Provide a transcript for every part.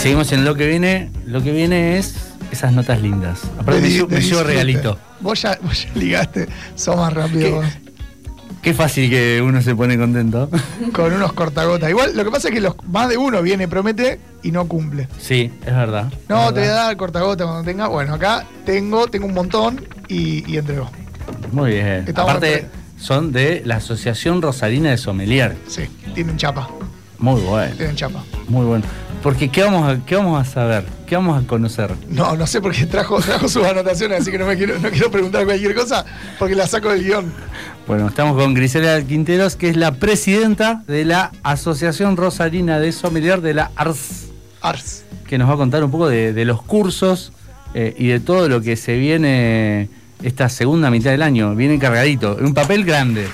seguimos en lo que viene. Lo que viene es esas notas lindas. Aparte, me, me llevo regalito. Vos ya, vos ya ligaste, sos más rápido vos. Qué fácil que uno se pone contento. con unos cortagotas. Igual lo que pasa es que los, más de uno viene, promete y no cumple. Sí, es verdad. No, Es te voy a verdad. dar cortagota cuando tenga. Bueno, acá tengo, tengo un montón y, y entrego. Muy bien. Estamos Aparte, son de la Asociación Rosarina de Sommelier. Sí, tienen chapa. Muy bueno, Tienen chapa. muy bueno. Porque, ¿qué vamos a, qué vamos a saber? ¿Qué vamos a conocer? No, no sé por qué trajo, trajo sus anotaciones, así que no me quiero, no quiero preguntar cualquier cosa porque la saco del guion. Bueno, estamos con Grisela Quinteros, que es la presidenta de la Asociación Rosarina de Sommelier de la ARS, Ars. que nos va a contar un poco de, de los cursos eh, y de todo lo que se viene esta segunda mitad del año. Viene cargadito, en un papel grande.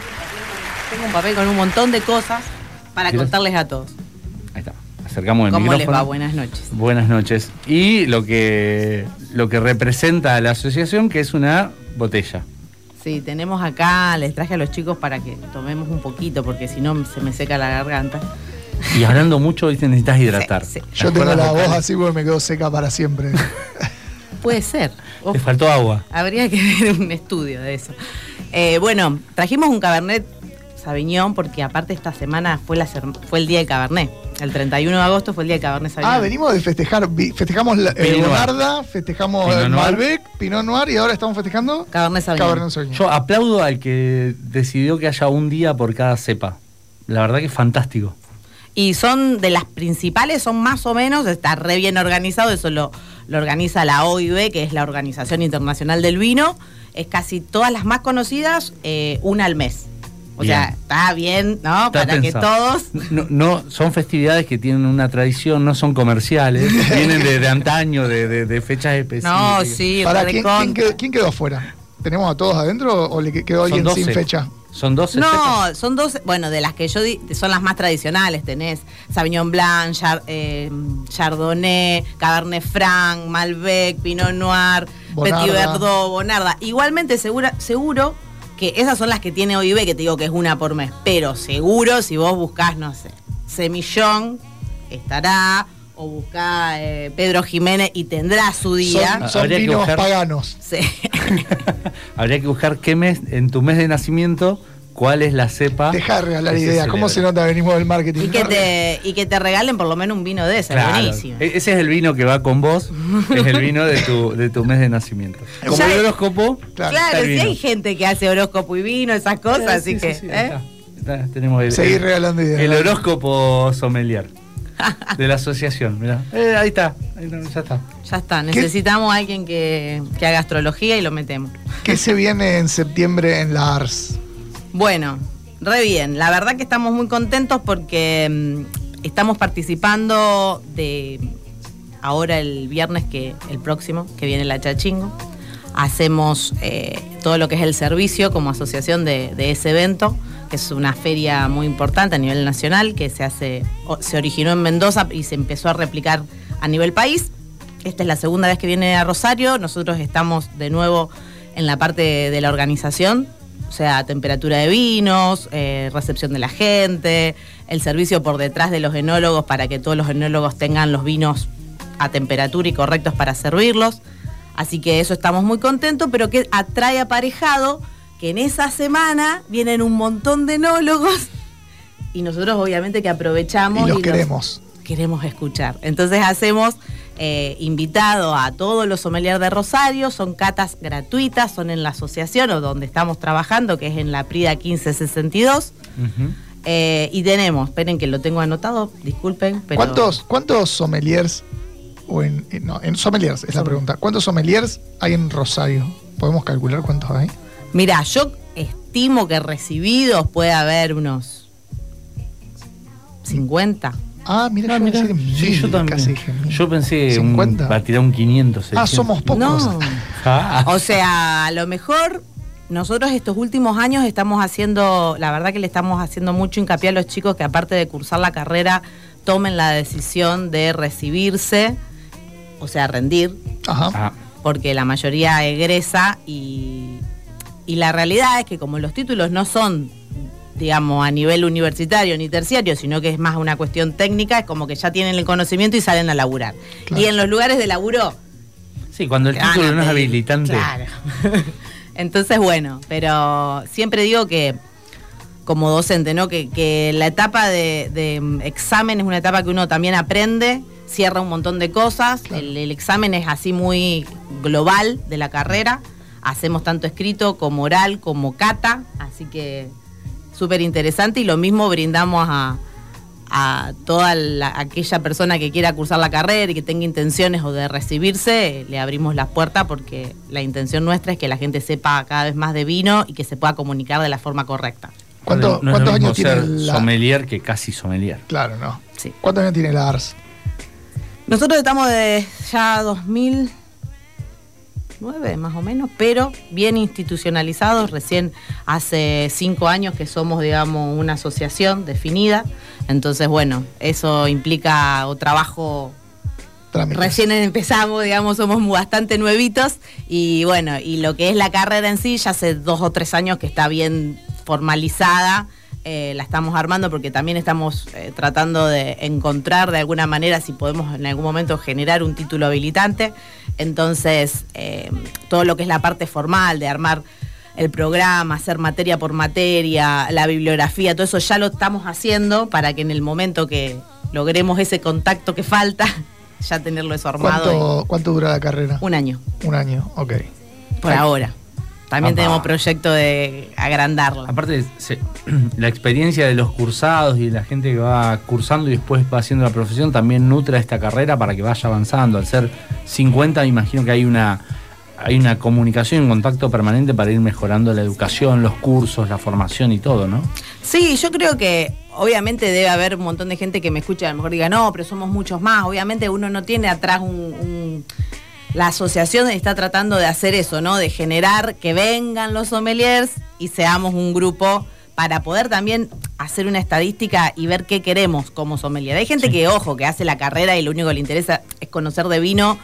Tengo un papel con un montón de cosas para ¿Quieres? contarles a todos. Acercamos el ¿Cómo les micrófono. va? Buenas noches. Buenas noches. Y lo que, lo que representa a la asociación, que es una botella. Sí, tenemos acá, les traje a los chicos para que tomemos un poquito, porque si no se me seca la garganta. Y hablando mucho, hoy te necesitas hidratar. Sí, sí. Yo tengo ¿Te la voz así porque me quedo seca para siempre. Puede ser. Ojo, Te faltó agua. habría que ver un estudio de eso. Eh, bueno, trajimos un Cabernet Sauvignon porque aparte esta semana fue, la, fue el día del Cabernet. El 31 de agosto fue el día del Cabernet Sauvignon. Ah, venimos de festejar. Festejamos la, Pinot. Bonarda, festejamos Pinot el Noir. Malbec, Pinot Noir y ahora estamos festejando Cabernet Sauvignon. Cabernet Sauvignon. Yo aplaudo al que decidió que haya un día por cada cepa. La verdad que es fantástico. Y son de las principales, son más o menos, está re bien organizado, eso lo, lo organiza la OIB, que es la Organización Internacional del Vino. Es casi todas las más conocidas, eh, una al mes. O Bien. sea, está bien, ¿no? Está Para que todos. No, no, son festividades que tienen una tradición, no son comerciales, vienen de, de antaño, de, de- de fechas específicas. No, sí, Para, ¿quién, quién quedó, quién quedó afuera? ¿Tenemos a todos adentro o le que- quedó Son alguien sin 12. fecha? Son 12 cepas. No, son dos, bueno, de las que yo di, son las más tradicionales. Tenés Sauvignon Blanc, Char- eh, Chardonnay, Cabernet Franc, Malbec, Pinot Noir, Bonarda. Petit Verdot, Bonarda. Igualmente segura, seguro que esas son las que tiene OIB, que te digo que es una por mes. Pero seguro si vos buscás, no sé, Semillón, estará, o buscá eh, Pedro Jiménez y tendrá su día. Son, son Habría que vinos buscar- paganos. Sí. Habría que buscar qué mes, en tu mes de nacimiento, cuál es la cepa. Deja de regalar ideas. ¿Cómo se nota? Venimos del marketing. y, que te, y que te regalen por lo menos un vino de ese, Claro. buenísimo. E- Ese es el vino que va con vos, es el vino de tu, de tu mes de nacimiento. Como Ya el horóscopo, Claro, Claro, está el si vino. hay gente que hace horóscopo y vino, esas cosas, Ah, así sí, que. sí, sí, ¿eh? ahí está. Está, tenemos el, Seguir regalando ideas. el horóscopo sommelier de la asociación. mirá. Eh, ahí está, ahí está, ya está. Ya está, necesitamos a alguien que, que haga astrología y lo metemos. ¿Qué se viene en septiembre en la ARS? Bueno, re bien. La verdad que estamos muy contentos porque mm, estamos participando de ahora el viernes que el próximo, que viene la Chachingo. Hacemos eh, todo lo que es el servicio como asociación de, ese evento, que es una feria muy importante a nivel nacional, que se hace, se originó en Mendoza y se empezó a replicar a nivel país. Esta es la segunda vez que viene a Rosario. Nosotros estamos de nuevo en la parte de la organización, sea, temperatura de vinos, eh, recepción de la gente, el servicio por detrás de los enólogos para que todos los enólogos tengan los vinos a temperatura y correctos para servirlos. Así que eso estamos muy contentos, pero que atrae aparejado que en esa semana vienen un montón de enólogos y nosotros obviamente que aprovechamos Y los los- queremos. Queremos escuchar. Entonces hacemos eh, invitado a todos los sommeliers de Rosario, son catas gratuitas, son en la asociación o donde estamos trabajando, que es en la Prida 1562. Ujú. Eh, y tenemos, esperen que lo tengo anotado, disculpen, pero... ¿Cuántos, ¿Cuántos sommeliers, o en, en- no, en sommeliers es la pregunta, ¿cuántos sommeliers hay en Rosario? ¿Podemos calcular cuántos hay? Mira, yo estimo que recibidos puede haber unos 50. Ah, mira, Ah, yo pensé que Sí, mil, yo también. casi. Yo pensé un, 50. va a tirar un 500. Ah, 600. somos pocos. No. Ah. O sea, a lo mejor nosotros estos últimos años estamos haciendo, la verdad que le estamos haciendo mucho hincapié a los chicos que aparte de cursar la carrera, tomen la decisión de recibirse, o sea, rendir, Ajá. Ah, porque la mayoría egresa y, y la realidad es que como los títulos no son digamos, a nivel universitario ni terciario, sino que es más una cuestión técnica, es como que ya tienen el conocimiento y salen a laburar. Claro. Y en los lugares de laburo... Sí, cuando el título no es habilitante. Claro. Entonces, bueno, pero siempre digo que como docente, ¿no? Que, que la etapa de, de, mm, examen es una etapa que uno también aprende, cierra un montón de cosas. El, el examen es así muy global de la carrera. Hacemos tanto escrito como oral, como cata, así que súper interesante y lo mismo brindamos a, a toda la- aquella persona que quiera cursar la carrera y que tenga intenciones o de recibirse, le abrimos las puertas porque la intención nuestra es que la gente sepa cada vez más de vino y que se pueda comunicar de la forma correcta. ¿Cuánto- no es lo ¿Cuántos mismo años tiene la.? sommelier que casi sommelier. Claro, no. Sí. ¿Cuántos años tiene la ARS? Nosotros estamos de ya 2009 más o menos, pero bien institucionalizados. Recién hace cinco años que somos, digamos, una asociación definida. Entonces, bueno, eso implica o trabajo Trámites. Recién empezamos, digamos, somos bastante nuevitos y bueno, y lo que es la carrera en sí, ya hace dos o tres años que está bien formalizada, eh, la estamos armando porque también estamos eh, tratando de encontrar de alguna manera si podemos en algún momento generar un título habilitante. Entonces, eh, todo lo que es la parte formal de armar el programa, hacer materia por materia, la bibliografía, todo eso ya lo estamos haciendo para que en el momento que logremos ese contacto que falta, ya tenerlo eso armado. ¿Cuánto, ¿Cuánto dura la carrera? un año, Un año, ok. por ahora. También tenemos proyecto de agrandarla. Aparte, se- la experiencia de los cursados y la gente que va cursando y después va haciendo la profesión también nutre esta carrera para que vaya avanzando. Al ser 50, me imagino que hay una, hay una comunicación y un contacto permanente para ir mejorando la educación, los cursos, la formación y todo, ¿no? Sí, yo creo que obviamente debe haber un montón de gente que me escucha, a lo mejor diga, no, pero somos muchos más. Obviamente uno no tiene atrás un... un- la asociación está tratando de hacer eso, ¿no? De generar que vengan los sommeliers y seamos un grupo para poder también hacer una estadística y ver qué queremos como sommelier. Hay gente que, ojo, que hace la carrera y lo único que le interesa es conocer de vino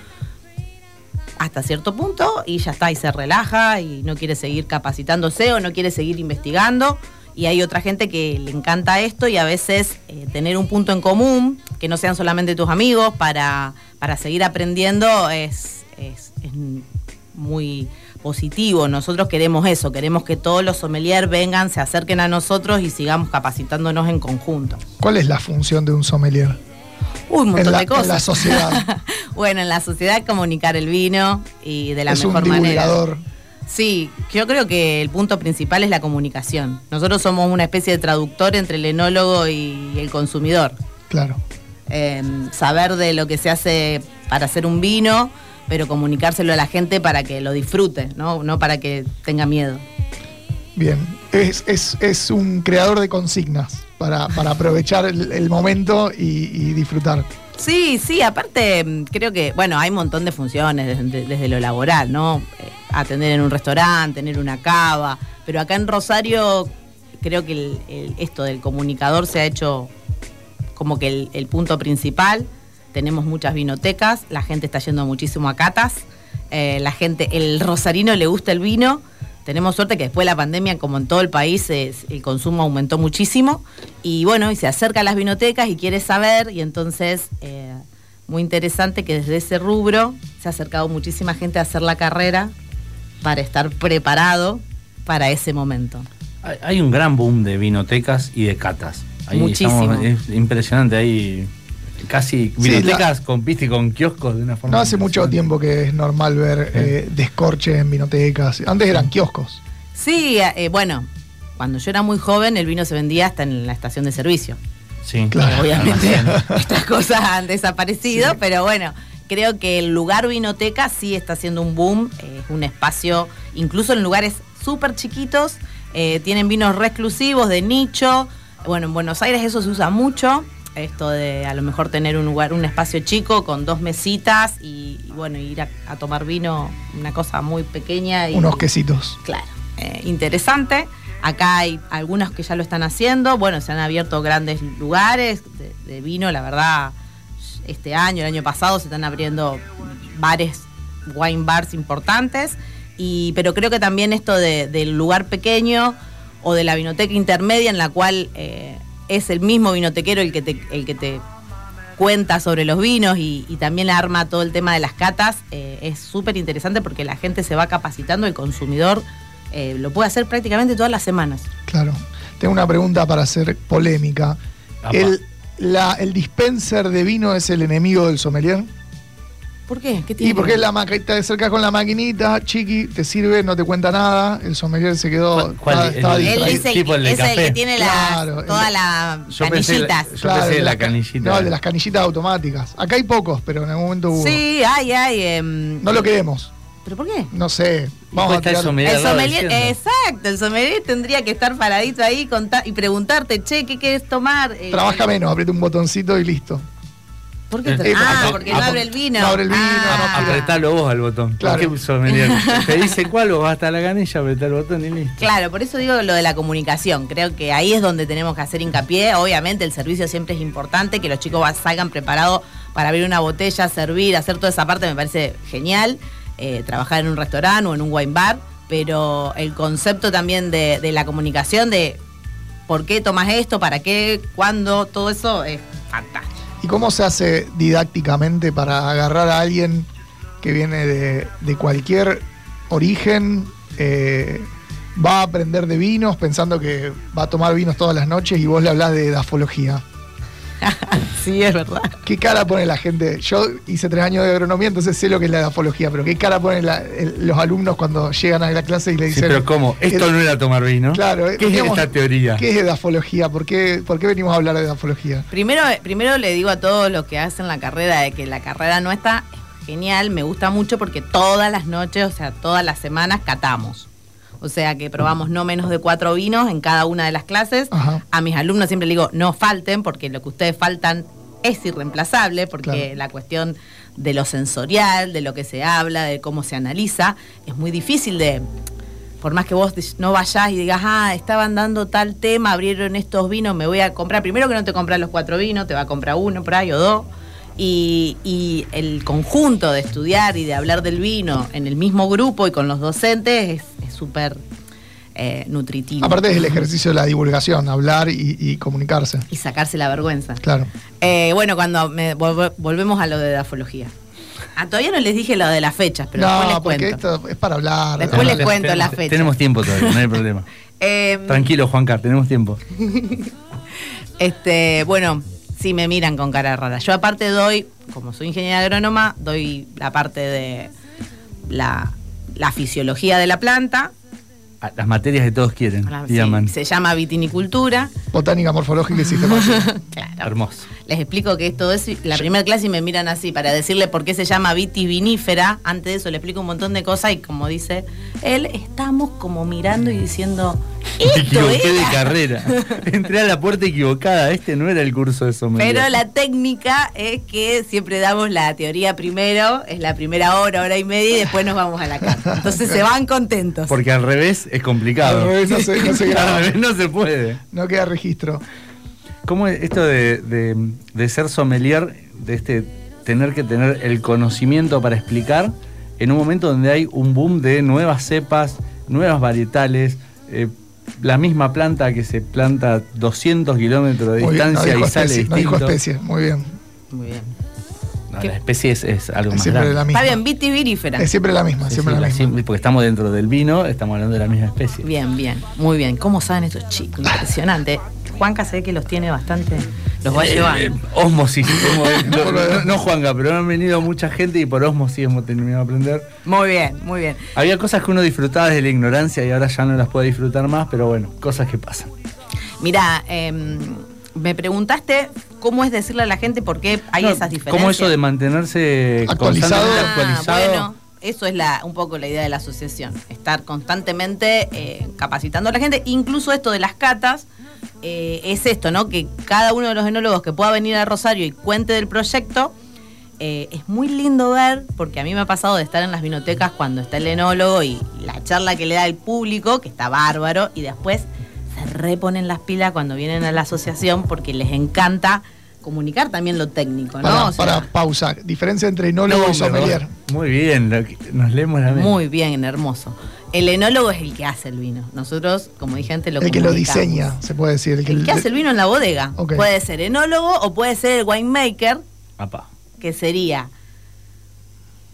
hasta cierto punto y ya está, y se relaja y no quiere seguir capacitándose o no quiere seguir investigando. Y hay otra gente que le encanta esto y a veces eh, tener un punto en común, que no sean solamente tus amigos, para, para seguir aprendiendo es, es- es muy positivo. Nosotros queremos eso, queremos que todos los sommeliers vengan, se acerquen a nosotros y sigamos capacitándonos en conjunto. ¿Cuál es la función de un sommelier? Uy, un montón En la- de cosas. en la sociedad. bueno, en la sociedad comunicar el vino y de la es un mejor manera. divulgador. Sí, yo creo que el punto principal es la comunicación. Nosotros somos una especie de traductor entre el enólogo y el consumidor. Claro. Eh, saber de lo que se hace para hacer un vino, pero comunicárselo a la gente para que lo disfrute, no, no para que tenga miedo. Bien. Es, es- es un creador de consignas para, para aprovechar el, el momento y, y disfrutar. Sí, sí, aparte mm, creo que, bueno, hay un montón de funciones desde, desde lo laboral, ¿no? Eh, atender en un restaurante, tener una cava, pero acá en Rosario creo que el- el- esto del comunicador se ha hecho como que el, el punto principal. Tenemos muchas vinotecas, la gente está yendo muchísimo a catas, eh, la gente, el rosarino le gusta el vino. Tenemos suerte que después de la pandemia, como en todo el país, es- el consumo aumentó muchísimo. Y bueno, y se acerca a las vinotecas y quiere saber, y entonces, eh, muy interesante que desde ese rubro se ha acercado muchísima gente a hacer la carrera para estar preparado para ese momento. Hay, un gran boom de vinotecas y de catas. Ahí Muchísimo. estamos- es impresionante, hay casi Sí, vinotecas con viste y con kioscos de una forma. No hace mucho tiempo que es normal ver eh, descorche en vinotecas. Antes eran kioscos. Sí, eh, bueno, cuando yo era muy joven el vino se vendía hasta en la estación de servicio. Sí, Claro. Obviamente estas cosas han desaparecido, pero bueno, creo que el lugar vinoteca sí está haciendo un boom, eh, es un espacio, incluso en lugares súper chiquitos, eh, tienen vinos re exclusivos, de nicho. Bueno, en Buenos Aires eso se usa mucho, esto de a lo mejor tener un lugar, un espacio chico con dos mesitas y, y bueno, ir a, a tomar vino, una cosa muy pequeña. Y, Unos quesitos. Claro, eh, interesante. Acá hay algunos que ya lo están haciendo. Bueno, se han abierto grandes lugares de, de vino, la verdad. Este año, el año pasado, se están abriendo bares, wine bars importantes. Y, pero creo que también esto de- del lugar pequeño o de la vinoteca intermedia en la cual eh, es el mismo vinotequero el que te, el que te cuenta sobre los vinos y, y también arma todo el tema de las catas, eh, es súper interesante porque la gente se va capacitando, el consumidor eh, lo puede hacer prácticamente todas las semanas. Claro. Tengo una pregunta para hacer polémica. El, la- ¿El dispenser de vino es el enemigo del sommelier? ¿Por qué? ¿Qué tiene Y porque que ver? la maqui- te acercas con la maquinita, chiqui, te sirve, no te cuenta nada, el sommelier se quedó, ¿Cuál- cuál? estaba- El- estaba el- Él es el, tipo el de es el que tiene las- Claro, todas las la- canillitas. yo pensé de de la canillita. No, el de las canillitas automáticas. Acá hay pocos, pero en algún momento hubo. Sí, hay, hay. em, No lo queremos. ¿Pero por qué? No sé. Vamos a está el sommelier. El exacto, el sommelier tendría que estar paradito ahí y preguntarte, che, ¿qué quieres tomar? Eh, Trabaja menos, aprieta un botoncito y listo. ¿Por qué? Eh, tra- eh, ah, apre- porque no apre- abre el vino. no abre el vino, Ah, no Apretalo vos al botón. Claro. Te dice cuál, vos vas hasta la canilla, apretá el botón y listo. Claro, por eso digo lo de la comunicación. Creo que ahí es donde tenemos que hacer hincapié. Obviamente el servicio siempre es importante, que los chicos salgan preparados para abrir una botella, servir, hacer toda esa parte me parece genial. Eh, trabajar en un restaurante o en un wine bar, pero el concepto también de, de la comunicación, de por qué tomas esto, para qué, cuándo, todo eso es fantástico. ¿Y cómo se hace didácticamente para agarrar a alguien que viene de, cualquier origen? eh, va a aprender de vinos pensando que va a tomar vinos todas las noches y vos le hablás de edafología. sí, es verdad. ¿Qué cara pone la gente? Yo hice tres años de agronomía, entonces sé lo que es la edafología, pero ¿qué cara ponen la- el- los alumnos cuando llegan a la clase y le Sí, dicen... pero ¿cómo? Esto no era tomar vino. Claro, ¿Qué es digamos, esta teoría? ¿Qué es edafología? ¿Por qué, ¿Por qué venimos a hablar de edafología? Primero, primero le digo a todos los que hacen la carrera de que la carrera no está genial, me gusta mucho porque todas las noches, o sea, todas las semanas catamos. O sea que probamos no menos de cuatro vinos en cada una de las clases. Ajá. A mis alumnos siempre les digo, no falten, porque lo que ustedes faltan es irreemplazable, porque Claro. la cuestión de lo sensorial, de lo que se habla, de cómo se analiza, es muy difícil de, por más que vos no vayas y digas, ah, estaban dando tal tema, abrieron estos vinos, me voy a comprar. Primero que no te compras los cuatro vinos, te va a comprar uno por ahí o dos. Y, y el conjunto de estudiar y de hablar del vino en el mismo grupo y con los docentes es es súper eh, nutritivo. Aparte es el ejercicio de la divulgación, hablar y, y comunicarse. Y sacarse la vergüenza. Claro. Eh, bueno, cuando me- vol- volvemos a lo de edafología. Ah, todavía no les dije lo de las fechas, pero después les no, porque cuento. esto es para hablar. Después les cuento tenemos- la fecha. Tenemos tiempo todavía, no hay problema. Eh, Tranquilo, Juanca, tenemos tiempo. Este, bueno, sí me miran con cara rara. Yo aparte doy, como soy ingeniera agrónoma, doy la parte de la, la fisiología de la planta. Ah, Las materias que todos quieren. la- y sí, aman. se llama vitinicultura. Botánica morfológica y sistemática. Claro. Hermoso. Les explico que es todo eso. La primera clase y me miran así para decirle por qué se llama vitivinífera. Antes de eso le explico un montón de cosas y como dice él, estamos como mirando y diciendo, Me esto equivoqué de era. carrera. Entré a la puerta equivocada. Este no era el curso de sommelier. Pero la técnica es que siempre damos la teoría primero, es la primera hora, hora y media, y después nos vamos a la casa. Entonces se van contentos. Porque al revés es complicado. Al revés no se- no se. Al revés no se puede. No queda registro. ¿Cómo es esto de, de- de ser sommelier, de este tener que tener el conocimiento para explicar en un momento donde hay un boom de nuevas cepas, nuevas varietales, eh, la misma planta que se planta 200 kilómetros de Muy bien, no distancia y sale especie, no dijo especie. Muy bien. Muy bien. No, la especie es, es algo Es más siempre grande. la misma. Está bien, vitivinífera. Es siempre la misma, Sí, siempre sí, la la- misma. sí, porque estamos dentro del vino, estamos hablando de la misma especie. Bien, bien, muy bien. ¿Cómo saben estos chicos? Impresionante. Juanca se ve que los tiene bastante, los va Eh, llevando. eh, osmosis. no, no- no, Juanca, pero han venido mucha gente y por osmosis hemos terminado de aprender. Muy bien, muy bien. Había cosas que uno disfrutaba desde la ignorancia y ahora ya no las puede disfrutar más, pero bueno, cosas que pasan. Mira, em, me preguntaste cómo es decirle a la gente por qué hay No, esas diferencias. ¿Cómo eso de mantenerse Actualizado. Ah, actualizado? bueno, eso es la, un poco la idea de la asociación, estar constantemente eh, capacitando a la gente, incluso esto de las catas. Eh, es esto, ¿no? Que cada uno de los enólogos que pueda venir a Rosario y cuente del proyecto, eh, es muy lindo ver, porque a mí me ha pasado de estar en las vinotecas cuando está el enólogo y la charla que le da el público, que está bárbaro, y después se reponen las pilas cuando vienen a la asociación porque les encanta comunicar también lo técnico, ¿no? Para, O sea, para pausa. Diferencia entre enólogo No, y sommelier. Muy bien, nos leemos la mente. Muy bien, hermoso. El enólogo es el que hace el vino. Nosotros, como dije antes, lo El que lo diseña, se puede decir. El que, El que hace el vino en la bodega. Puede ser enólogo o puede ser el winemaker, Apa. que sería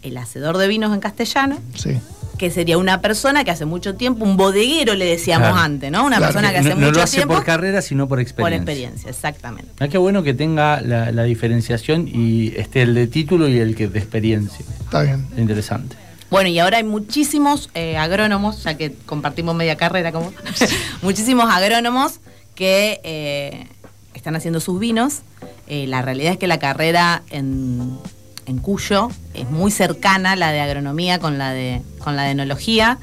el hacedor de vinos en castellano, Sí. que sería una persona que hace mucho tiempo, un bodeguero le decíamos Claro. antes, ¿no? Una Claro, persona que no, hace no mucho lo hace tiempo por carrera, sino por por experiencia. experiencia, exactamente. Ah, qué bueno que tenga la, la diferenciación y esté el de título y el que de experiencia. Está bien. Interesante. Bueno, y ahora hay muchísimos eh, agrónomos, ya que compartimos media carrera como muchísimos agrónomos que eh, están haciendo sus vinos. Eh, la realidad es que la carrera en, Cuyo es muy cercana la de agronomía con la de, con la de enología.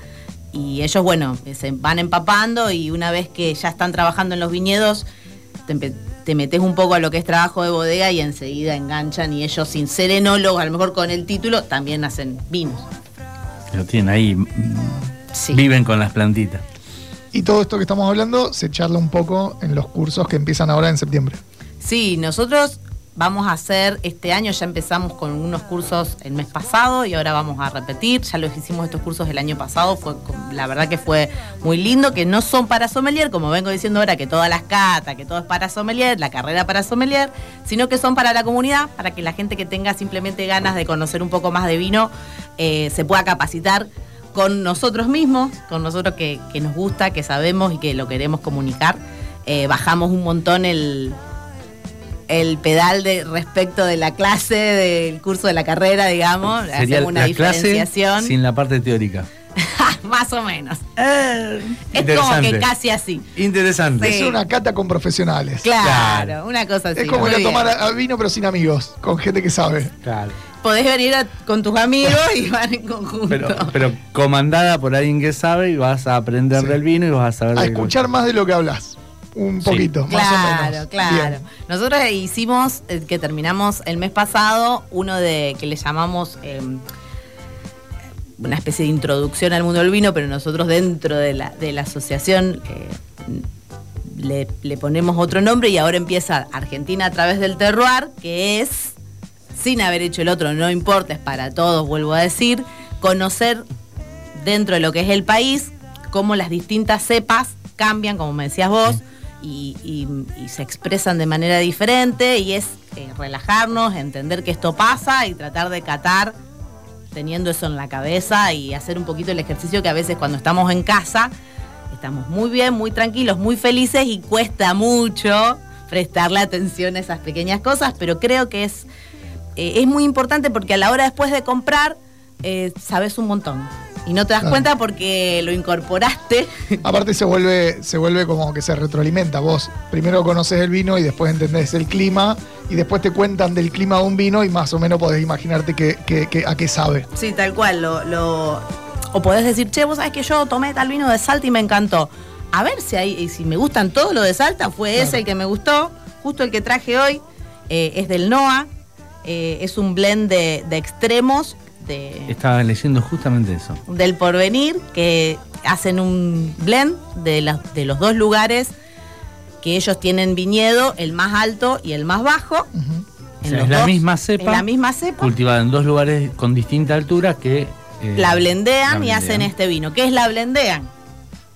Y ellos, bueno, se van empapando y una vez que ya están trabajando en los viñedos, te metes un poco a lo que es trabajo de bodega y enseguida enganchan y ellos sin ser enólogos, a lo mejor con el título, también hacen vinos. Lo tienen ahí. mm, Sí. Viven con las plantitas. Y todo esto que estamos hablando se charla un poco en los cursos que empiezan ahora en septiembre. Sí, nosotros vamos a hacer, este año ya empezamos con unos cursos el mes pasado y ahora vamos a repetir, ya los hicimos estos cursos el año pasado, fue la verdad que fue muy lindo, que no son para sommelier, como vengo diciendo ahora, que todas las catas, que todo es para sommelier, la carrera para sommelier, sino que son para la comunidad, para que la gente que tenga simplemente ganas de conocer un poco más de vino eh, se pueda capacitar con nosotros mismos, con nosotros que, que nos gusta, que sabemos y que lo queremos comunicar. Eh, bajamos un montón el, el pedal de respecto de la clase, del curso de la carrera, digamos. Sería Hacemos una la clase diferenciación. sin la parte teórica. Más o menos. Eh, Es como que casi así. Interesante. Sí. Es una cata con profesionales. Claro, Claro. una cosa así. es como ir a tomar a- vino pero sin amigos, con gente que sabe. Claro. Podés venir a- con tus amigos y van en conjunto. Pero, pero comandada por alguien que sabe y vas a aprender Sí. del vino y vas a saber A escuchar más de lo que hablas. Un Sí. poquito, más o Claro, menos. claro. Bien. Nosotros hicimos, eh, que terminamos el mes pasado, uno de que le llamamos eh, una especie de introducción al mundo del vino, pero nosotros dentro de la, de la asociación eh, le, le ponemos otro nombre y ahora empieza Argentina a través del terroir, que es, sin haber hecho el otro, no importa, es para todos, vuelvo a decir, conocer dentro de lo que es el país, cómo las distintas cepas cambian, como me decías vos, y, se expresan de manera diferente, y es eh, relajarnos, entender que esto pasa y tratar de catar teniendo eso en la cabeza y hacer un poquito el ejercicio que a veces cuando estamos en casa estamos muy bien, muy tranquilos, muy felices y cuesta mucho prestarle atención a esas pequeñas cosas, pero creo que es, eh, es muy importante porque a la hora después de comprar eh, sabes un montón. Y no te das Claro. cuenta porque lo incorporaste. Aparte se vuelve, se vuelve como que se retroalimenta. Vos primero conoces el vino y después entendés el clima y después te cuentan del clima de un vino y más o menos podés imaginarte que, que- que- a qué sabe. Sí, tal cual. Lo, lo- O podés decir, che, vos sabés que yo tomé tal vino de Salta y me encantó. A ver si hay, si me gustan todos los de Salta, fue Claro. ese el que me gustó. Justo el que traje hoy eh, es del NOA. eh, es un blend de, de extremos de, Estaba leyendo justamente eso. del porvenir que hacen un blend de, las- de los dos lugares que ellos tienen viñedo, el más alto y el más bajo. O sea, los es la dos- misma cepa. En la misma cepa. Cultivada en dos lugares con distinta altura que. eh, la blendean la y hacen este vino. ¿Qué es la blendean?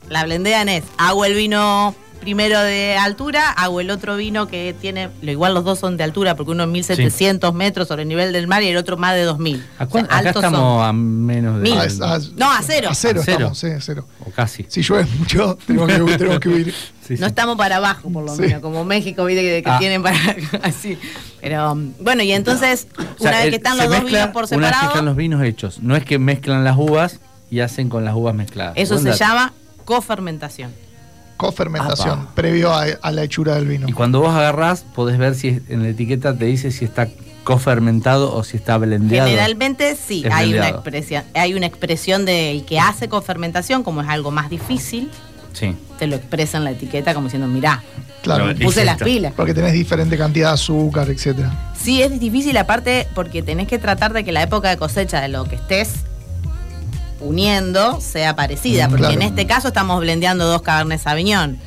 La blendean es, hago el vino primero de altura, hago el otro vino que tiene, lo igual los dos son de altura, porque uno es 1700 metros sobre el nivel del mar y el otro más de 2000. ¿A O sea, acá altos estamos son. a menos de. Es- ah, No, a cero. A cero A cero. estamos, sí, a cero. O casi. Si llueve mucho, tenemos que, tenemos que huir. Sí, sí. No estamos para abajo, por lo Sí. menos, como México, viste que, que Ah. tienen para así. Pero um, bueno, y entonces, O sea, una vez que están los dos mezcla- vinos por Una vez que separado, están los vinos hechos. No es que mezclan las uvas y hacen con las uvas mezcladas. eso se dato. llama cofermentación. Cofermentación, Apa. previo a, a la hechura del vino. Y cuando vos agarrás, podés ver si es- en la etiqueta te dice si está cofermentado o si está blendeado. Generalmente sí, Es hay una, expresión, hay una expresión del que hace cofermentación, como es algo más difícil, Sí. te lo expresa en la etiqueta como diciendo, mirá, Claro, puse las pilas. porque tenés diferente cantidad de azúcar, etcétera. Sí, es difícil aparte porque tenés que tratar de que la época de cosecha de lo que estés uniendo sea parecida, Mm, porque claro. en este caso estamos blendeando dos Cabernet Sauvignon.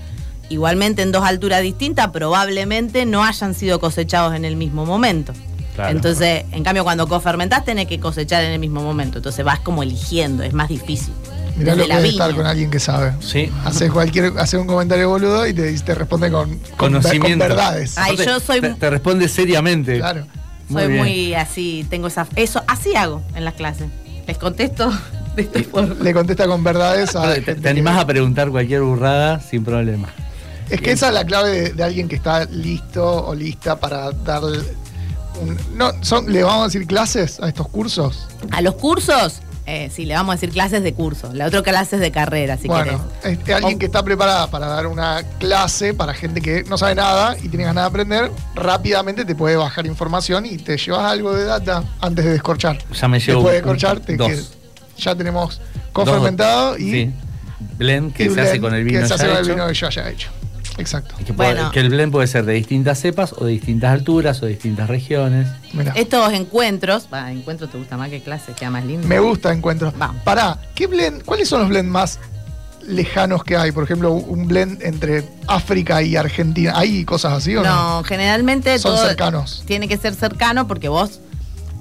Igualmente en dos alturas distintas, probablemente no hayan sido cosechados en el mismo momento. Claro. Entonces, en cambio, cuando cofermentás tenés que cosechar en el mismo momento. Entonces vas como eligiendo, es más difícil. Mirá desde lo que es estar con alguien que sabe. Sí. Haces cualquier, haces un comentario boludo y te, te responde con, con, Conocimiento. con verdades. Ay, yo soy- Te, te responde seriamente. Claro. Muy Soy bien. muy así, tengo esa. Eso, así hago en las clases. Les contesto de esta forma. Le contesta con verdades a. Te, gente te animás que- a preguntar cualquier burrada sin problema. Es que esa es la clave de, de alguien que está listo o lista para darle. un- no, son, ¿Le vamos a decir clases a estos cursos? A los cursos, eh, sí, le vamos a decir clases de curso. La otra clases de carrera, si bueno, querés. es, es alguien que está preparada para dar una clase para gente que no sabe nada y tiene ganas de aprender, rápidamente te puede bajar información y te llevas algo de data antes de descorchar. Ya me llevo Después de te dos. que- ya tenemos cofermentado y, Sí. Blend que y se hace con el vino que se ya hace con el vino que yo haya hecho. Exacto. Que, puede- Bueno. que el blend puede ser de distintas cepas o de distintas alturas o de distintas regiones. Mirá. Estos encuentros, va, encuentros te gusta más que clases, queda más lindo. Me gusta encuentros. Vamos. Pará, ¿qué blend, ¿cuáles son los blends más lejanos que hay? Por ejemplo, un blend entre África y Argentina. ¿Hay cosas así o no? No, generalmente Son todo cercanos. tiene que ser cercano porque vos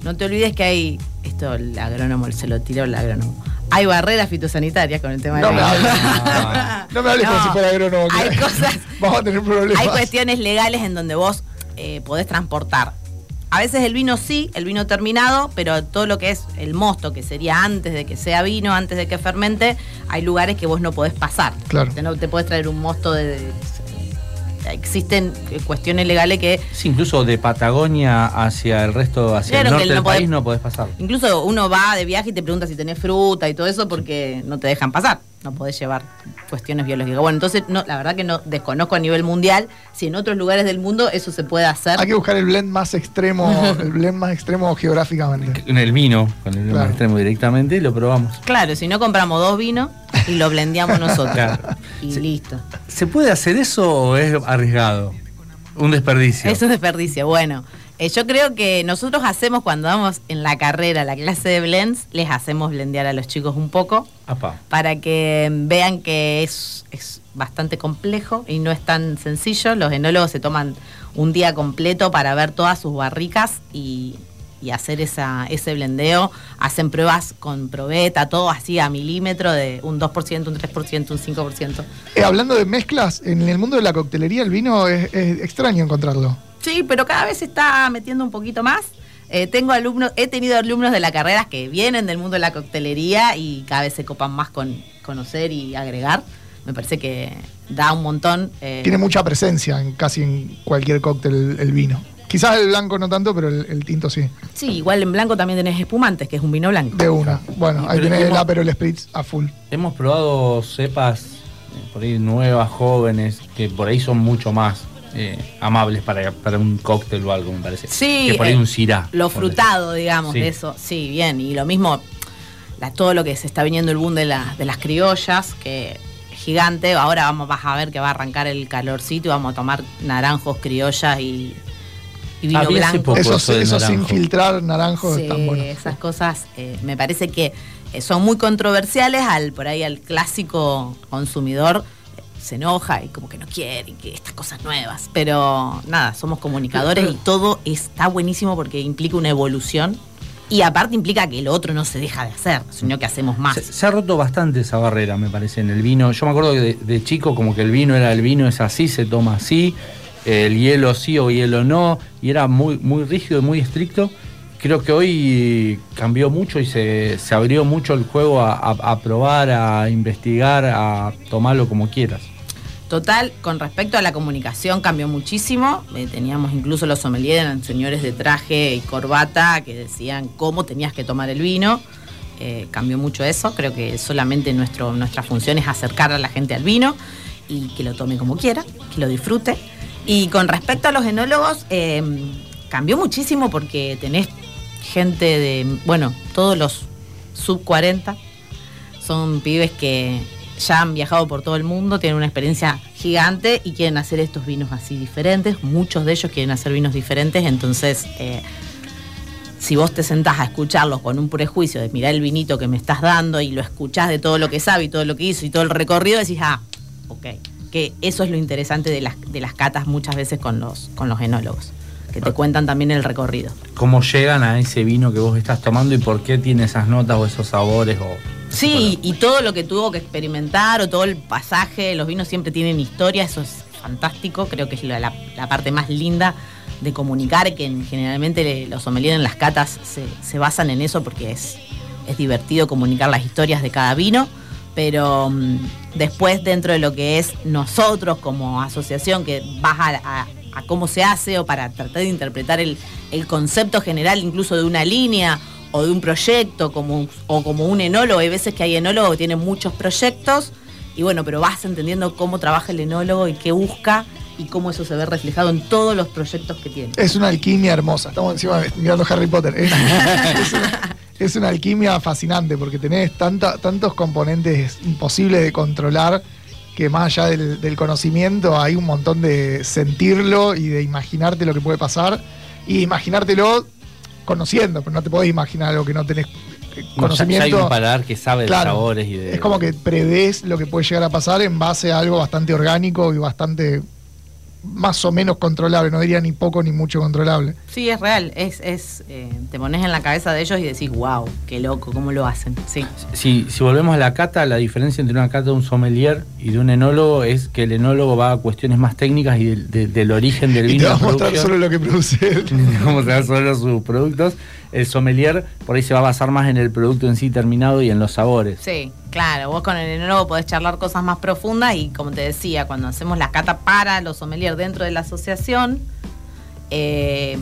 no te olvides que hay, esto el agrónomo se lo tiró el agrónomo, hay barreras fitosanitarias con el tema No del me hables. No me hables como No, si fuera agrónomo. que Hay cosas, Vamos a tener problemas. hay cuestiones legales en donde vos eh, podés transportar. A veces el vino sí, el vino terminado, pero todo lo que es el mosto, que sería antes de que sea vino, antes de que fermente, hay lugares que vos no podés pasar. Claro. No te podés traer un mosto de... existen eh, cuestiones legales que Sí, incluso de Patagonia hacia el resto, hacia Claro el norte no del podés- país no podés pasar. Incluso uno va de viaje y te pregunta si tenés fruta y todo eso porque no te dejan pasar. No podés llevar cuestiones biológicas. Bueno, entonces no, la verdad que no desconozco a nivel mundial si en otros lugares del mundo eso se puede hacer. Hay que buscar el blend más extremo, el blend más extremo geográficamente. En el vino, con el vino Claro. extremo directamente, y lo probamos. Claro, si no compramos dos vinos y lo blendeamos nosotros. Claro. Y listo. ¿Se puede hacer eso o es arriesgado? Un desperdicio. Eso es desperdicio. Bueno, eh, yo creo que nosotros hacemos cuando vamos en la carrera, la clase de blends, les hacemos blendear a los chicos un poco. Apa. para que vean que es, es bastante complejo y no es tan sencillo. Los enólogos se toman un día completo para ver todas sus barricas y, y hacer esa, ese blendeo. Hacen pruebas con probeta, todo así a milímetro de un 2%, un 3%, un 5%. Eh, hablando de mezclas, en el mundo de la coctelería el vino es, es extraño encontrarlo. Sí, pero cada vez se está metiendo un poquito más. Eh, tengo alumnos, he tenido alumnos de la carrera que vienen del mundo de la coctelería y cada vez se copan más con conocer y agregar. Me parece que da un montón. eh, Tiene mucha presencia en casi en cualquier cóctel el, vino. Quizás el blanco no tanto, pero el, el tinto sí. Sí, igual en blanco también tenés espumantes, que es un vino blanco. De una. Bueno, ahí Pero tenés el Aperol Spritz a full. Hemos probado cepas eh, por ahí nuevas, jóvenes, que por ahí son mucho más eh, amables para, para un cóctel o algo, me parece. Sí, Que por ahí eh, un cirá. Lo frutado, digamos, Sí. de eso. Sí, bien. Y lo mismo, la- todo lo que se está viniendo el boom de, la- de las criollas, que es gigante. Ahora vamos, vas a ver que va a arrancar el calorcito y vamos a tomar naranjos, criollas y, y vino blanco. Eso, eso eso sin filtrar naranjo Sí, están buenos. esas cosas eh, me parece que son muy controversiales al por ahí al clásico consumidor se enoja y como que no quiere y que estas cosas nuevas pero nada somos comunicadores y todo está buenísimo porque implica una evolución y aparte implica que el otro no se deja de hacer sino que hacemos más Se, ha roto bastante esa barrera, me parece, en el vino. Yo me acuerdo que de, chico como que el vino era el vino, es así, se toma así, el hielo sí o hielo no, y era muy, muy rígido y muy estricto. Creo que hoy cambió mucho y se, se abrió mucho el juego a probar, a investigar, a tomarlo como quieras. Total, con respecto a la comunicación cambió muchísimo. Eh, teníamos incluso los sommeliers, eran señores de traje y corbata que decían cómo tenías que tomar el vino. Eh, cambió mucho eso. Creo que solamente nuestro, nuestra función es acercar a la gente al vino y que lo tome como quiera, que lo disfrute. Y con respecto a los enólogos, eh, cambió muchísimo porque tenés gente de, bueno, todos los sub 40 son pibes que ya han viajado por todo el mundo, tienen una experiencia gigante y quieren hacer estos vinos así diferentes. Muchos de ellos quieren hacer vinos diferentes, entonces eh, si vos te sentás a escucharlos con un prejuicio de mirar el vinito que me estás dando y lo escuchás de todo lo que sabe y todo lo que hizo y todo el recorrido, decís, ah, ok. Que eso es lo interesante de las, de las catas muchas veces con los, con los enólogos, que te cuentan también el recorrido. ¿Cómo llegan a ese vino que vos estás tomando y por qué tiene esas notas o esos sabores? O... Sí, y todo lo que tuvo que experimentar o todo el pasaje, los vinos siempre tienen historia, eso es fantástico, creo que es la, la parte más linda de comunicar, que generalmente los sommeliers en las catas se, basan en eso porque es, es divertido comunicar las historias de cada vino, pero mm, después dentro de lo que es nosotros como asociación, que vas a, cómo se hace o para tratar de interpretar el, concepto general incluso de una línea o de un proyecto como, o como un enólogo, hay veces que hay enólogos que tienen muchos proyectos y bueno, pero vas entendiendo cómo trabaja el enólogo y qué busca y cómo eso se ve reflejado en todos los proyectos que tiene. Es una alquimia hermosa. Estamos encima mirando Harry Potter. Es, una, alquimia fascinante porque tenés tantos componentes imposibles de controlar que más allá del, conocimiento hay un montón de sentirlo y de imaginarte lo que puede pasar y imaginártelo conociendo, pero no te podés imaginar algo que no tenés conocimiento. hay un paladar que sabe de sabores y de. Es como que prevés lo que puede llegar a pasar en base a algo bastante orgánico y bastante más o menos controlable, no diría ni poco ni mucho controlable. Sí, es real, es, es eh, te pones en la cabeza de ellos y decís, wow, qué loco, cómo lo hacen. Sí. Si, si volvemos a la cata, la diferencia entre una cata de un sommelier y de un enólogo es que el enólogo va a cuestiones más técnicas y del origen del vino. Y te va a mostrar solo lo que produce él. Vamos a solo sus productos el sommelier por ahí se va a basar más en el producto en sí terminado y en los sabores. Sí, claro, vos con el enólogo podés charlar cosas más profundas y como te decía, cuando hacemos la cata para los sommeliers dentro de la asociación, eh,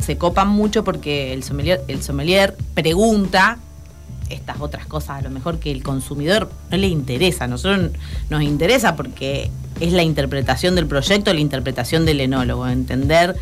se copan mucho porque el sommelier, el sommelier pregunta estas otras cosas a lo mejor que el consumidor no le interesa. A nosotros nos interesa porque es la interpretación del proyecto, la interpretación del enólogo, entender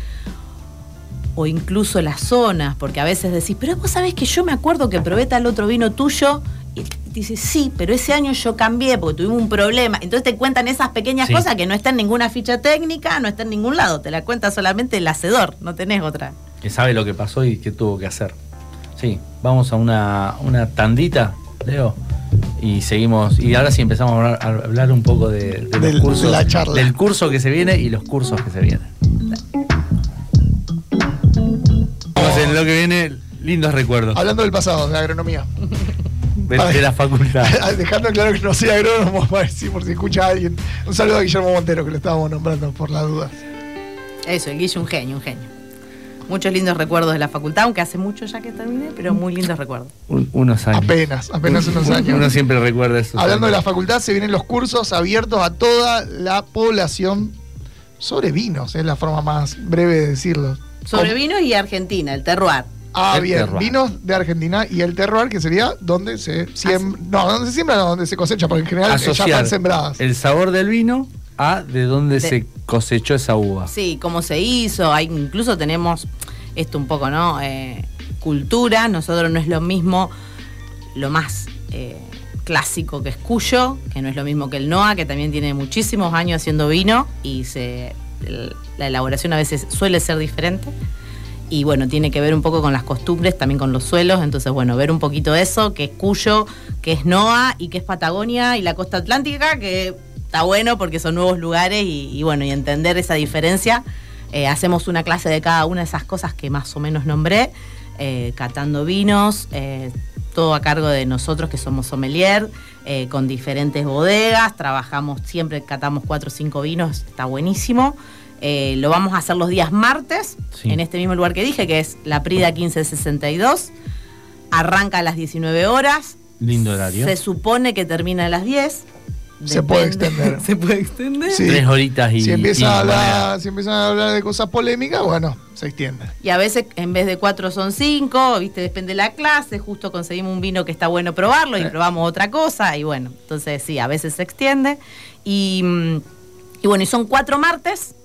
o incluso las zonas, porque a veces decís, pero vos sabés que yo me acuerdo que probé tal otro vino tuyo, y dices, sí, pero ese año yo cambié porque tuvimos un problema. Entonces te cuentan esas pequeñas cosas que no están en ninguna ficha técnica, no está en ningún lado, te la cuenta solamente el hacedor, no tenés otra. Que sabe lo que pasó y qué tuvo que hacer. Sí, vamos a una, una tandita, Leo y seguimos y ahora sí empezamos a hablar, un poco de, del, del curso que se viene y los cursos que se vienen en lo que viene, lindos recuerdos. Hablando del pasado, de agronomía. De, la facultad. Dejando claro que no soy agrónomo, para decir, por si escucha a alguien. Un saludo a Guillermo Montero, que lo estábamos nombrando por las dudas. Eso, el Guillermo, un genio, un genio. Muchos lindos recuerdos de la facultad, aunque hace mucho ya que terminé, pero muy lindos recuerdos. unos años. Apenas, apenas unos años. Uno siempre recuerda eso. Hablando de la facultad, se vienen los cursos abiertos a toda la población sobre vinos, es la forma más breve de decirlo. Sobre vinos y Argentina, el terroir. Ah, bien, vinos de Argentina y el terroir, que sería donde se siembra. No, donde se siembra, no, donde se cosecha, porque en general ya están sembradas. El sabor del vino a de dónde se cosechó esa uva. Sí, cómo se hizo. Hay, incluso tenemos esto un poco, ¿no? Eh, cultura. Nosotros no es lo mismo, lo más eh, clásico que es Cuyo, que no es lo mismo que el Noa, que también tiene muchísimos años haciendo vino y se la elaboración a veces suele ser diferente. Y bueno, tiene que ver un poco con las costumbres, también con los suelos. Entonces, bueno, ver un poquito eso, que es Cuyo, que es NOA y que es Patagonia y la costa atlántica, que está bueno porque son nuevos lugares y, bueno, y entender esa diferencia. Eh, hacemos una clase de cada una de esas cosas que más o menos nombré, eh, catando vinos, eh, todo a cargo de nosotros que somos sommelier, con diferentes bodegas, trabajamos siempre, catamos cuatro o cinco vinos, está buenísimo. Eh, lo vamos a hacer los días martes, en este mismo lugar que dije, que es la Prida 1562. Arranca a las 19 horas. Lindo horario. Se supone que termina a las 10. Se puede extender. se puede extender. Tres horitas y. Si empiezan, a hablar, si empiezan a hablar de cosas polémicas, bueno, se extiende. Y a veces en vez de cuatro son cinco, ¿viste? Depende de la clase. Justo conseguimos un vino que está bueno probarlo y eh. probamos otra cosa. Y bueno, entonces sí, a veces se extiende. Y, mm, y bueno, y son cuatro martes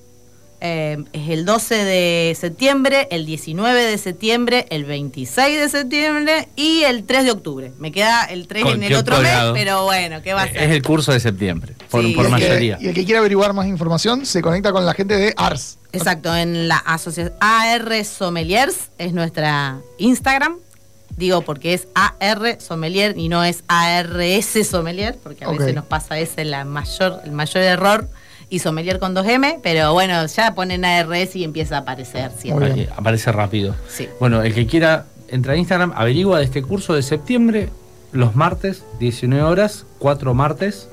eh, es el 12 de septiembre, el 19 de septiembre, el 26 de septiembre y el 3 de octubre. Me queda el 3 en el otro mes, pero bueno, ¿qué va a ser? Es el curso de septiembre, por, mayoría. y el que quiera averiguar más información se conecta con la gente de ARS. Exacto, en la asociación AR Sommeliers es nuestra Instagram. Digo porque es AR Sommelier y no es ARS Sommelier, porque a veces nos pasa ese la mayor, el mayor error y sommelier con 2M, pero bueno, ya ponen ARS y empieza a aparecer siempre. Aparece rápido. Sí. Bueno, el que quiera entrar a Instagram, averigua de este curso de septiembre, los martes, 19 horas, cuatro martes,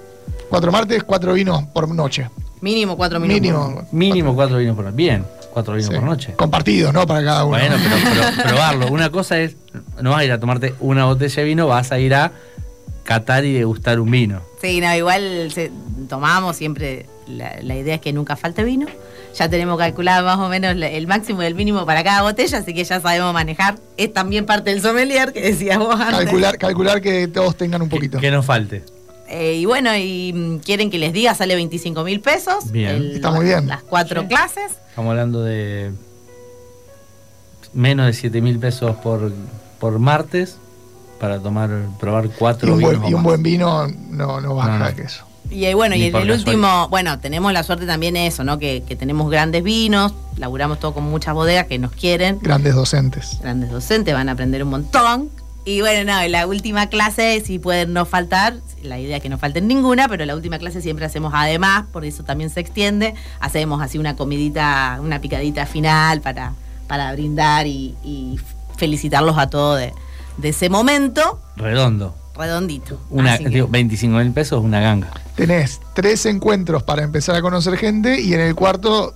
Cuatro martes, cuatro vinos por noche. Mínimo cuatro minutos. Mínimo. mínimo cuatro vinos por noche. Bien, cuatro vinos Sí. por noche. Compartidos, ¿no? Para cada uno. Bueno, pero, pero probarlo. Una cosa es, no vas a ir a tomarte una botella de vino, vas a ir a catar y degustar un vino. Sí, no, igual se- tomamos siempre, la, la idea es que nunca falte vino. Ya tenemos calculado más o menos el máximo y el mínimo para cada botella, así que ya sabemos manejar. Es también parte del sommelier que decías vos antes. calcular, calcular que todos tengan un poquito. que no falte. Eh, y bueno, y mm, quieren que les diga, sale 25 mil pesos. Bien. Está muy bien. Las cuatro Sí. clases. Estamos hablando de menos de 7 mil pesos por, por martes para tomar, probar Y cuatro un, vinos. buen, y un buen vino no, no baja No, no. que eso. Y eh, bueno, Ni y el casualidad. último, bueno, tenemos la suerte también de eso, ¿no? Que, que tenemos grandes vinos, laburamos todo con muchas bodegas que nos quieren. Grandes docentes. grandes docentes, van a aprender un montón. Y bueno, no, en la última clase, si pueden no faltar, la idea es que no falten ninguna, pero la última clase siempre hacemos además, por eso también se extiende, hacemos así una comidita, una picadita final para, para brindar y, y felicitarlos a todos de, de ese momento Redondo. redondito. Una, digo, 25 mil pesos, una ganga. Tenés tres encuentros para empezar a conocer gente y en el cuarto,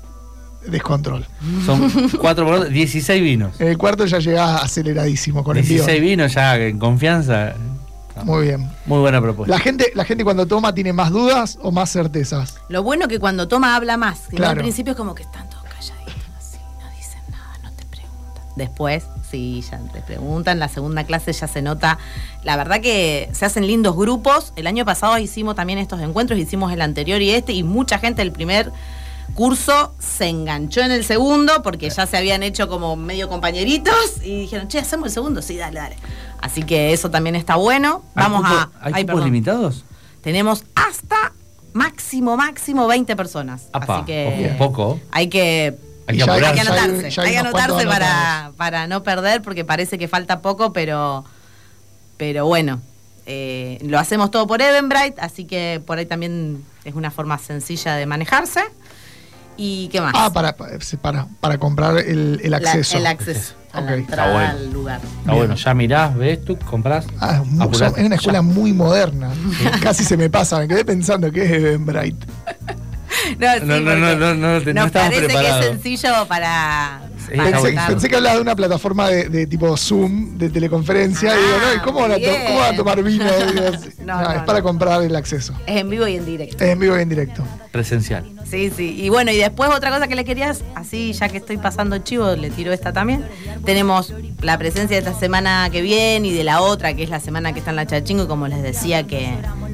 descontrol. Son 4 por 16 vinos. En el cuarto ya llegás aceleradísimo con el 16 vinos ya en confianza. Muy bien. Muy buena propuesta. La gente, la gente cuando toma tiene más dudas o más certezas. Lo bueno que cuando toma habla más. Claro. Al principio es como que están todos calladitos, así, no dicen nada, no te preguntan. Después, sí, ya te preguntan. La segunda clase ya se nota. La verdad que se hacen lindos grupos. El año pasado hicimos también estos encuentros, hicimos el anterior y este, y mucha gente del primer curso se enganchó en el segundo porque ya se habían hecho como medio compañeritos y dijeron, che, hacemos el segundo, sí, dale, dale. Así que eso también está bueno. ¿Hay Vamos cupo- a. ¿Hay ay, cupos perdón. limitados? Tenemos hasta máximo, máximo 20 personas. Apa, Así que poco. hay que, Hay que hay que apurarse. ya hay- anotarse. ya hay para, para no perder porque parece que falta poco, pero, pero bueno. eh, lo hacemos todo por Eventbrite, así que por ahí también es una forma sencilla de manejarse. ¿Y qué más? Ah, para, para, para comprar el, el La- acceso. el acceso a la Ok. entrada Está bueno. al lugar. Está bueno, ya mirás, ves tú, compras. Ah, es, una escuela ya. muy moderna. Casi se me pasa, me quedé pensando que es Eventbrite. No, sí, No, no, no, no, no, te- no nos parece preparado. que es sencillo para. Sí, para Pensé, pensé que hablaba de una plataforma de, de tipo Zoom, de teleconferencia, y digo, Ah, no, ¿y ¿cómo, van a to- bien. ¿cómo van a tomar vino? Digo. No, No, no, es para no. comprar el acceso. Es en vivo y en directo. Es en vivo y en directo. Presencial. Sí, sí. Y bueno, y después otra cosa que le querías, así ya que estoy pasando chivo, le tiro esta también. Tenemos la presencia de esta semana que viene y de la otra, que es la semana que está en la Chachingo, y como les decía, que,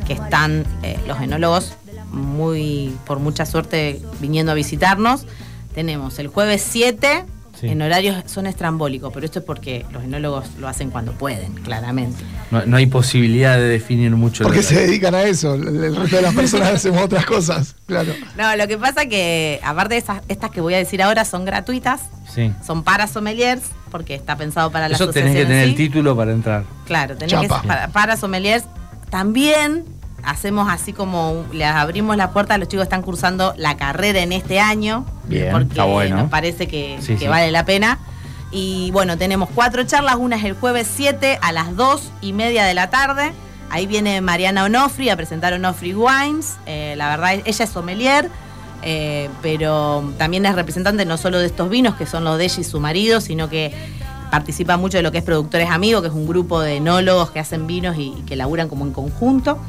que están eh, los enólogos muy, por mucha suerte, viniendo a visitarnos. Tenemos el jueves 7, Sí. en horarios son estrambólicos, pero esto es porque los enólogos lo hacen cuando pueden, claramente. No, no hay posibilidad de definir mucho. Porque se dedican a eso. El resto de las personas hacemos otras cosas. Claro. No, lo que pasa que, aparte de esas, estas que voy a decir ahora, son gratuitas, Sí. son para sommeliers, porque está pensado para la Eso tenés que en tener sí. el título para entrar. Claro, tenés que Chapa. para, para sommeliers. También hacemos así como les abrimos la puerta a los chicos que están cursando la carrera en este año. Bien, porque está bueno. nos parece que, Sí, que sí. vale la pena. Y bueno, tenemos cuatro charlas, una es el jueves 7 a las 2 y media de la tarde. Ahí viene Mariana Onofri a presentar Onofri Wines. Eh, la verdad, ella es sommelier, eh, pero también es representante no solo de estos vinos, que son los de ella y su marido, sino que participa mucho de lo que es Productores Amigos, que es un grupo de enólogos que hacen vinos y, y que laburan como en conjunto.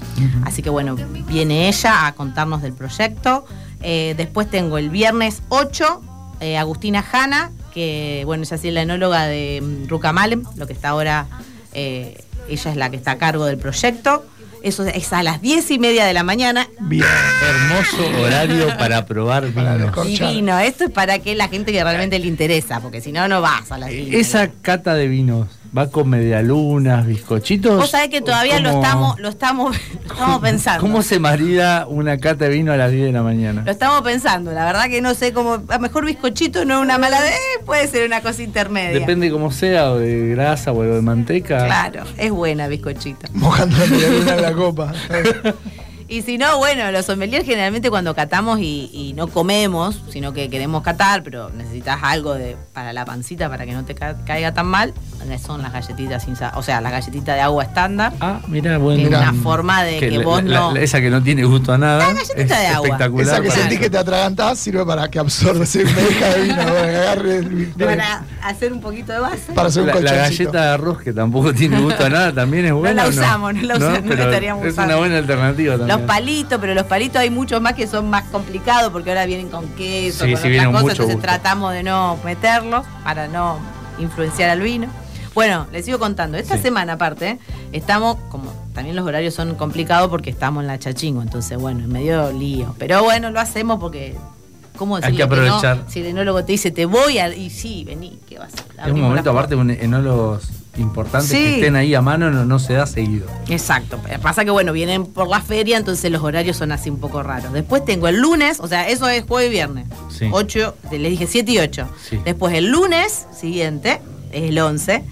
Así que bueno, viene ella a contarnos del proyecto. Eh, después tengo el viernes 8, eh, Agustina Hanna, que bueno, ella sí es la enóloga de mm, Rucamalem, lo que está ahora, eh, ella es la que está a cargo del proyecto. Eso es a las 10 y media de la mañana. Bien. Hermoso horario para probar descorchar. Divino, esto es para que la gente que realmente le interesa, porque si no, no vas a las 10 y media. Esa cata de vinos va con medialunas, bizcochitos. Vos sabés que todavía lo ¿Cómo- estamos, lo estamos, lo estamos pensando. ¿Cómo se marida una cata de vino a las 10 de la mañana? Lo estamos pensando, la verdad que no sé cómo. A lo mejor bizcochito no es una mala de. puede ser una cosa intermedia. Depende cómo sea, o de grasa o de manteca. Claro, es buena bizcochito. Mojando la medialuna en la copa. Y si no, bueno, los sommeliers generalmente cuando catamos y, y no comemos, sino que queremos catar, pero necesitas algo de, para la pancita para que no te ca- caiga tan mal, son las galletitas sin sa- o sea, las galletitas de agua estándar. Ah, mira, bueno. Es una forma de que la- vos la- no- la- esa que no tiene gusto a nada. La galletita es de agua. espectacular. Esa que para- sentís que te atragantás sirve para que absorbes una deja de vino, para que agarre el Para hacer un poquito de base. para hacer un La, la colchoncito. galleta de arroz que tampoco tiene gusto a nada también es buena. la ¿o usamos, no la usamos, no la Pero estaríamos Es usando. una buena alternativa también. Los palitos, pero los palitos hay muchos más que son más complicados porque ahora vienen con queso, Sí, con sí, otras vienen cosas, mucho entonces gusto. tratamos de no meterlos para no influenciar al vino. Bueno, les sigo contando. Esta Sí. semana aparte, estamos, como también los horarios son complicados porque estamos en la chachingo, entonces bueno, en medio lío. Pero bueno, lo hacemos porque ¿cómo Hay que aprovechar. no? Si el enólogo te dice te voy a, y sí, vení, ¿qué vas a hacer? Es un momento, aparte, un enólogos importantes Sí. que estén ahí a mano no, no se da seguido. Exacto. Pasa que bueno, vienen por la feria, entonces los horarios son así un poco raros. Después tengo el lunes, o sea, eso es jueves y viernes. Sí. 8, les dije 7 y 8. Sí. Después el lunes siguiente, es el 11,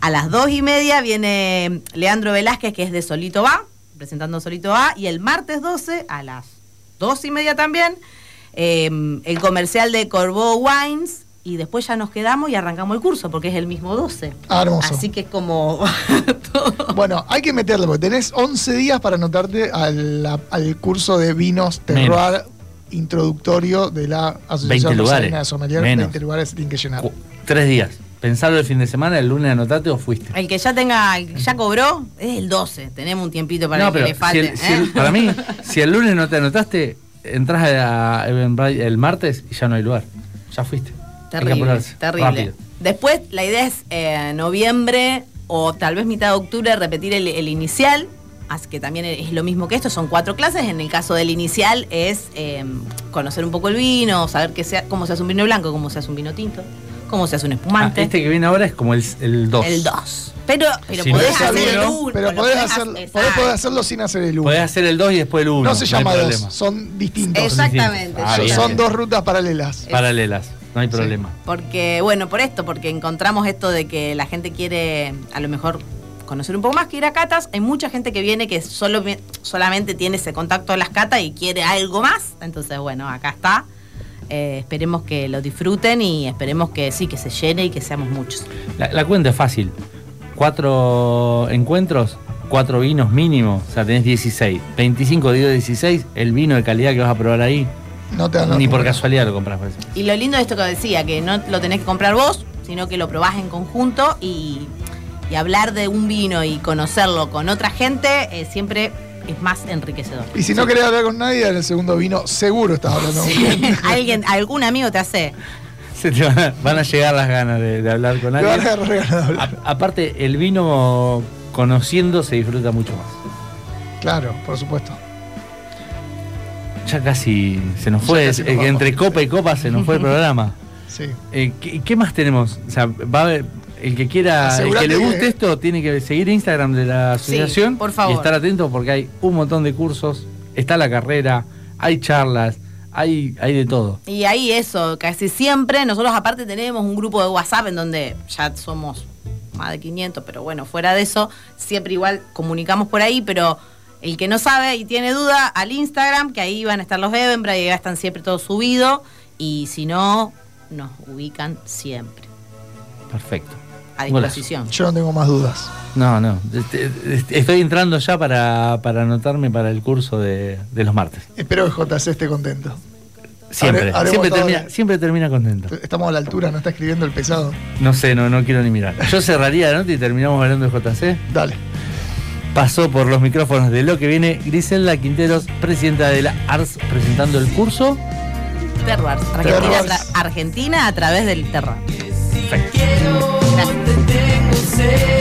a las 2 y media viene Leandro Velázquez, que es de Solito Va, presentando Solito Va. Y el martes 12, a las 2 y media también, eh, el comercial de Corbeau Wines. Y después ya nos quedamos y arrancamos el curso, porque es el mismo 12. Ah, hermoso. Así que es como todo. Bueno, hay que meterle, porque tenés 11 días para anotarte al, al curso de vinos terroir introductorio de la 20 Asociación lugares. Rosarina de Sommelier. Menos. 20 lugares tienen que llenar. Tres días. Pensarlo el fin de semana, el lunes anotate o fuiste. El que ya tenga, el que ya cobró, es el 12. Tenemos un tiempito para no, el que le si falte. si ¿eh? el- para mí, si el lunes no te anotaste, entras a Eventbrite el martes y ya no hay lugar. Ya fuiste. Terrible, terrible. rápido. Después, la idea es eh, noviembre o tal vez mitad de octubre repetir el, el inicial. Así que también es lo mismo que esto, son cuatro clases. En el caso del inicial es eh, conocer un poco el vino, saber sea, cómo se hace un vino blanco, cómo se hace un vino tinto, cómo se hace un Ah, espumante. este que viene ahora es como el 2. El 2. El 2. Pero, pero Si podés hacer el el uno, 1. Pero podés, hacerlo, podés, podés hacerlo sin hacer el 1. Podés hacer el 2 y después el 1. No se llama 2, son distintos. Exactamente. Ah, Son- dos rutas paralelas. Paralelas, no hay problema. Porque, bueno, por esto, porque encontramos esto de que la gente quiere a lo mejor conocer un poco más que ir a catas. Hay mucha gente que viene que solo, solamente tiene ese contacto a las catas y quiere algo más. Entonces, bueno, acá está. Eh, esperemos que lo disfruten y esperemos que sí, que se llene y que seamos muchos. La, la cuenta es fácil. Cuatro encuentros, cuatro vinos mínimo. O sea, tenés 16. 25 digo 16, el vino de calidad que vas a probar ahí. No te Ni por casualidad lo compras. Y lo lindo de esto que decía, que no lo tenés que comprar vos, sino que lo probás en conjunto y, y hablar de un vino y conocerlo con otra gente eh, siempre es más enriquecedor. Y si no querés hablar con nadie, en el segundo vino seguro estás hablando con. Alguien, algún amigo te hace. Se te van a, van a llegar las ganas de, de hablar con Te van a alguien. ganas de hablar. A- aparte, el vino conociendo se disfruta mucho más. Claro, por supuesto. Ya casi se nos fue. Nos eh, entre copa y copa se nos fue el programa. Sí. Eh, ¿qué, qué más tenemos? O sea, va a haber, el que quiera, el que le guste que- esto, tiene que seguir Instagram de la asociación por favor. y estar atento porque hay un montón de cursos, está la carrera, hay charlas, hay, hay de todo. Y ahí eso, casi siempre, nosotros aparte tenemos un grupo de WhatsApp en donde ya somos más de 500, pero bueno, fuera de eso, siempre igual comunicamos por ahí, pero el que no sabe y tiene duda, al Instagram, que ahí van a estar los Evenbra y ya están siempre todos subidos, y si no, nos ubican siempre Perfecto. A disposición. Yo no tengo más dudas. No, no. este- este- Estoy entrando ya para, para anotarme para el curso de, de los martes. Espero que JC esté contento. Siempre. Siempre, termina, siempre termina contento. Estamos a la altura, no está escribiendo el pesado. No sé, no, no quiero ni mirar. Yo cerraría la nota y terminamos hablando de JC. Dale. pasó por los micrófonos de lo que viene Griselda Quinteros, presidenta de la ARS, presentando el curso. Terroir, Argentina, Terroirs. tra- Argentina a través del terror. Perfecto. What the thing will say.